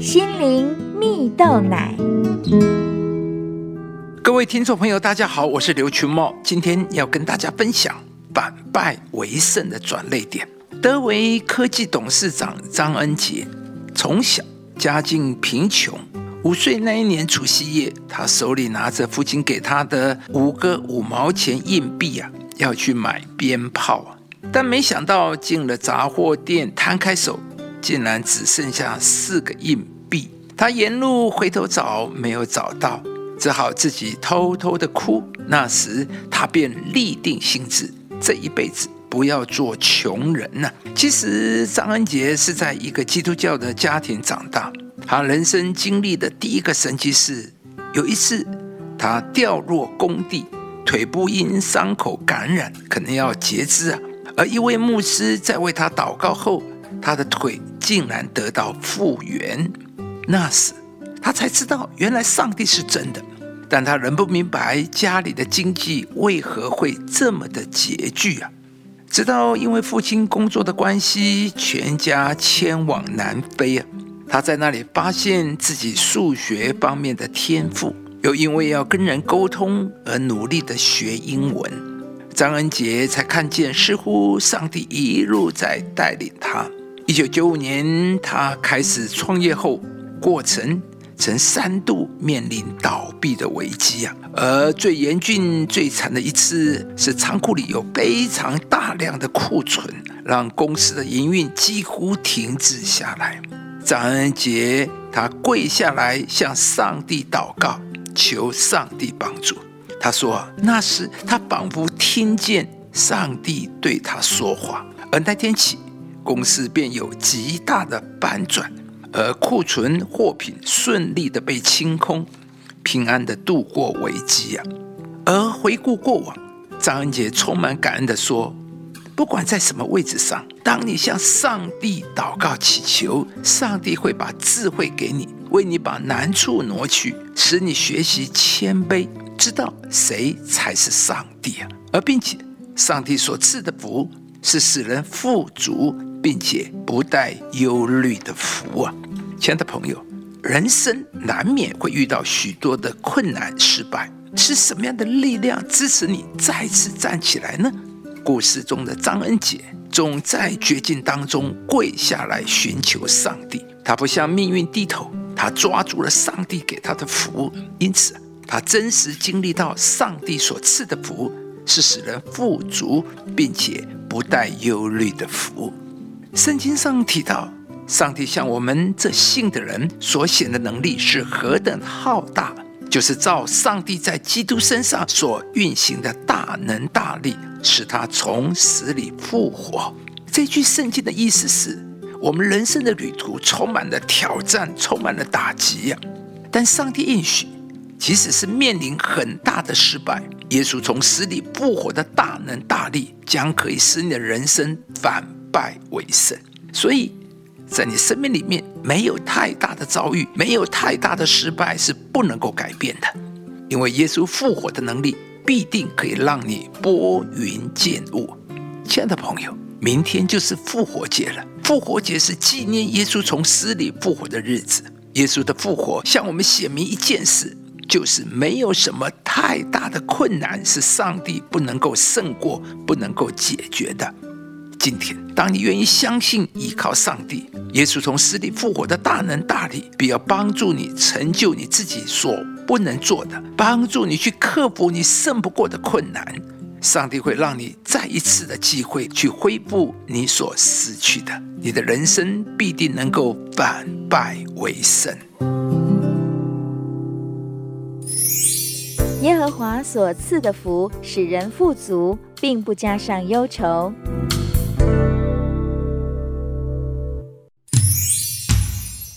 心灵蜜豆奶。各位听众朋友，大家好，我是刘群茂，今天要跟大家分享反败为胜的转泪点。德维科技董事长张恩杰从小家境贫穷，五岁那一年除夕夜，他手里拿着父亲给他的五个五毛钱硬币啊，要去买鞭炮啊，但没想到进了杂货店，摊开手。竟然只剩下四个硬币，他沿路回头找，没有找到，只好自己偷偷的哭。那时他便立定心志，这一辈子不要做穷人呐。其实张恩杰是在一个基督教的家庭长大，他人生经历的第一个神奇是，有一次他掉落工地，腿部因伤口感染，可能要截肢啊，而一位牧师在为他祷告后。他的腿竟然得到复原，那时他才知道原来上帝是真的，但他仍不明白家里的经济为何会这么的拮据啊！直到因为父亲工作的关系，全家迁往南非啊，他在那里发现自己数学方面的天赋，又因为要跟人沟通而努力的学英文，张恩杰才看见似乎上帝一路在带领他。一九九五年，他开始创业后，过程曾三度面临倒闭的危机啊。而最严峻、最惨的一次，是仓库里有非常大量的库存，让公司的营运几乎停止下来。张恩杰他跪下来向上帝祷告，求上帝帮助。他说：“那时他仿佛听见上帝对他说话。”而那天起。公司便有极大的反转，而库存货品顺利的被清空，平安的度过危机啊！而回顾过往，张恩杰充满感恩的说：“不管在什么位置上，当你向上帝祷告祈求，上帝会把智慧给你，为你把难处挪去，使你学习谦卑，知道谁才是上帝啊！而并且，上帝所赐的福是使人富足。”并且不带忧虑的福啊，亲爱的朋友，人生难免会遇到许多的困难、失败，是什么样的力量支持你再次站起来呢？故事中的张恩杰总在绝境当中跪下来寻求上帝，他不向命运低头，他抓住了上帝给他的福，因此他真实经历到上帝所赐的福是使人富足，并且不带忧虑的福。圣经上提到，上帝向我们这信的人所显的能力是何等浩大，就是照上帝在基督身上所运行的大能大力，使他从死里复活。这句圣经的意思是，我们人生的旅途充满了挑战，充满了打击呀。但上帝应许，即使是面临很大的失败，耶稣从死里复活的大能大力，将可以使你的人生反。败为胜，所以在你生命里面没有太大的遭遇，没有太大的失败是不能够改变的，因为耶稣复活的能力必定可以让你拨云见雾。亲爱的朋友，明天就是复活节了，复活节是纪念耶稣从死里复活的日子。耶稣的复活向我们显明一件事，就是没有什么太大的困难是上帝不能够胜过、不能够解决的。今天，当你愿意相信、依靠上帝，耶稣从死里复活的大能大力，必要帮助你成就你自己所不能做的，帮助你去克服你胜不过的困难。上帝会让你再一次的机会去恢复你所失去的，你的人生必定能够反败为胜。耶和华所赐的福，使人富足，并不加上忧愁。